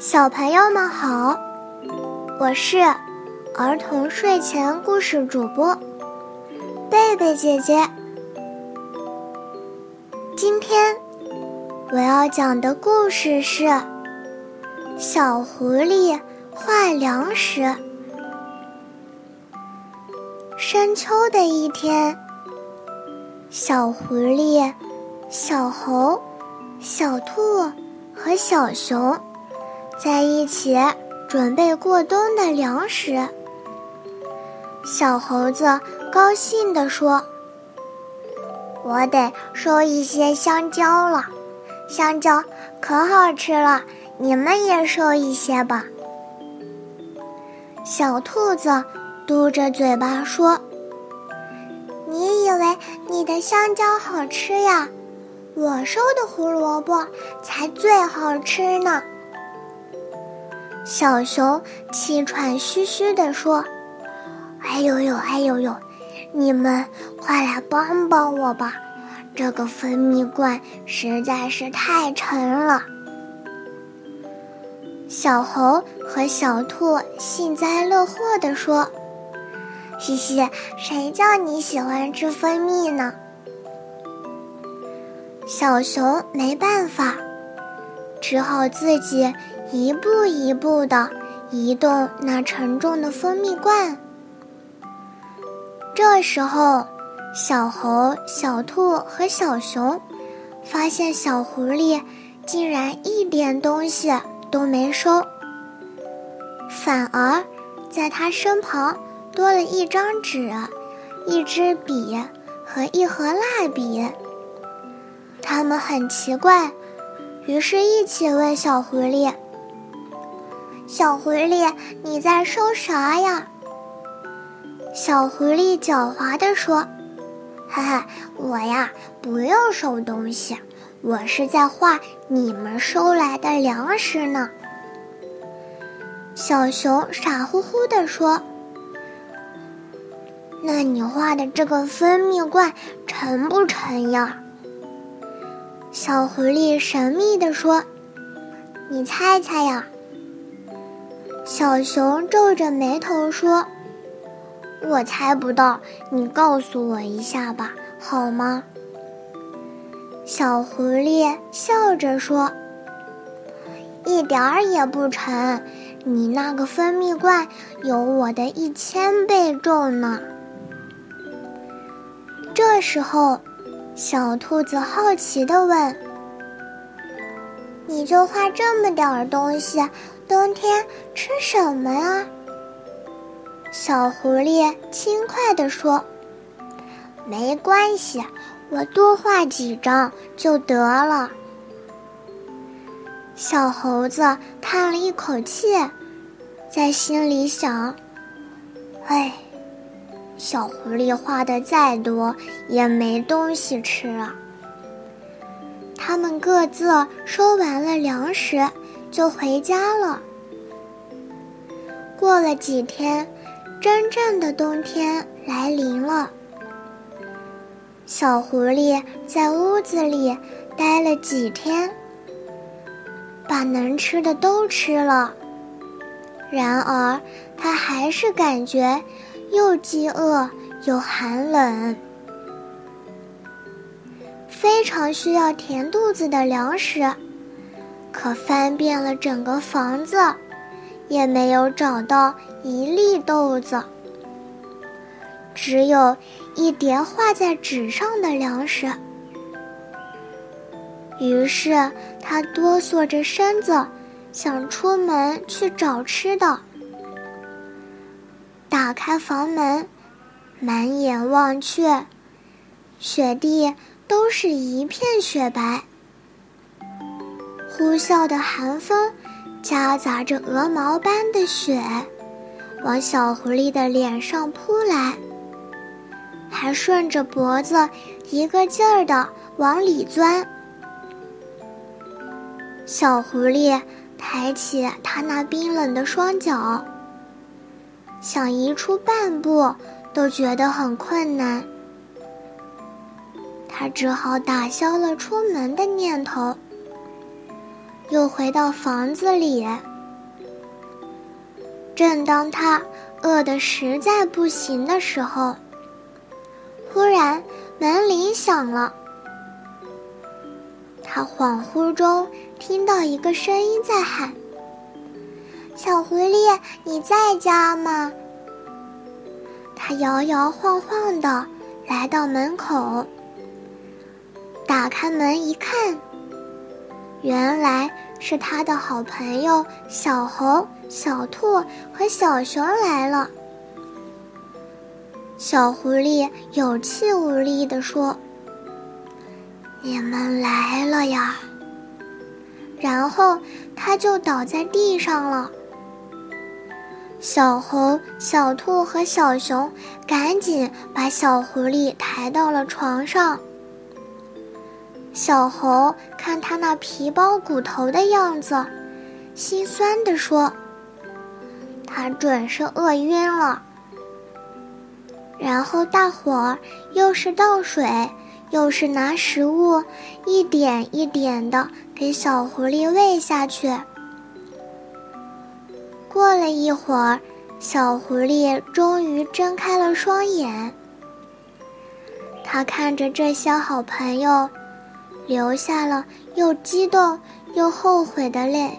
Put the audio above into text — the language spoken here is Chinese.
小朋友们好，我是儿童睡前故事主播贝贝姐姐。今天我要讲的故事是《小狐狸换粮食》。深秋的一天，小狐狸、小猴、小兔和小熊。在一起准备过冬的粮食。小猴子高兴地说：“我得收一些香蕉了，香蕉可好吃了，你们也收一些吧。”小兔子嘟着嘴巴说：“你以为你的香蕉好吃呀？我收的胡萝卜才最好吃呢。”小熊气喘吁吁地说：“哎呦呦，哎呦呦，你们快来帮帮我吧！这个分蜜罐实在是太沉了。”小猴和小兔幸灾乐祸地说：“嘻嘻，谁叫你喜欢吃蜂蜜呢？”小熊没办法，只好自己。一步一步的移动那沉重的蜂蜜罐。这时候，小猴、小兔和小熊发现小狐狸竟然一点东西都没收，反而在他身旁多了一张纸、一支笔和一盒蜡笔。他们很奇怪，于是一起问小狐狸。小狐狸，你在收啥呀？小狐狸狡猾地说：“哈哈，我呀不用收东西，我是在画你们收来的粮食呢。”小熊傻乎乎地说：“那你画的这个蜂蜜罐沉不沉呀？”小狐狸神秘地说：“你猜猜呀？”小熊皱着眉头说：“我猜不到，你告诉我一下吧，好吗？”小狐狸笑着说：“一点儿也不沉，你那个蜂蜜罐有我的一千倍重呢。”这时候，小兔子好奇地问：“你就画这么点儿东西？”冬天吃什么呀？小狐狸轻快地说：“没关系，我多画几张就得了。”小猴子叹了一口气，在心里想：“哎，小狐狸画的再多也没东西吃啊。”他们各自收完了粮食。就回家了。过了几天，真正的冬天来临了。小狐狸在屋子里待了几天，把能吃的都吃了。然而，它还是感觉又饥饿又寒冷，非常需要填肚子的粮食。可翻遍了整个房子，也没有找到一粒豆子，只有一叠画在纸上的粮食。于是他哆嗦着身子，想出门去找吃的。打开房门，满眼望去，雪地都是一片雪白。呼啸的寒风，夹杂着鹅毛般的雪，往小狐狸的脸上扑来，还顺着脖子一个劲儿的往里钻。小狐狸抬起它那冰冷的双脚，想移出半步都觉得很困难，它只好打消了出门的念头。又回到房子里，正当他饿得实在不行的时候，忽然门铃响了。他恍惚中听到一个声音在喊：“小狐狸，你在家吗？”他摇摇晃晃的来到门口，打开门一看，原来是他的好朋友小猴、小兔和小熊来了。小狐狸有气无力地说。你们来了呀！然后他就倒在地上了。小猴、小兔和小熊赶紧把小狐狸抬到了床上。小猴看他那皮包骨头的样子，心酸地说：“他准是饿晕了。”然后大伙儿又是倒水。又是拿食物，一点一点的给小狐狸喂下去。过了一会儿，小狐狸终于睁开了双眼。他看着这些好朋友，流下了又激动又后悔的泪。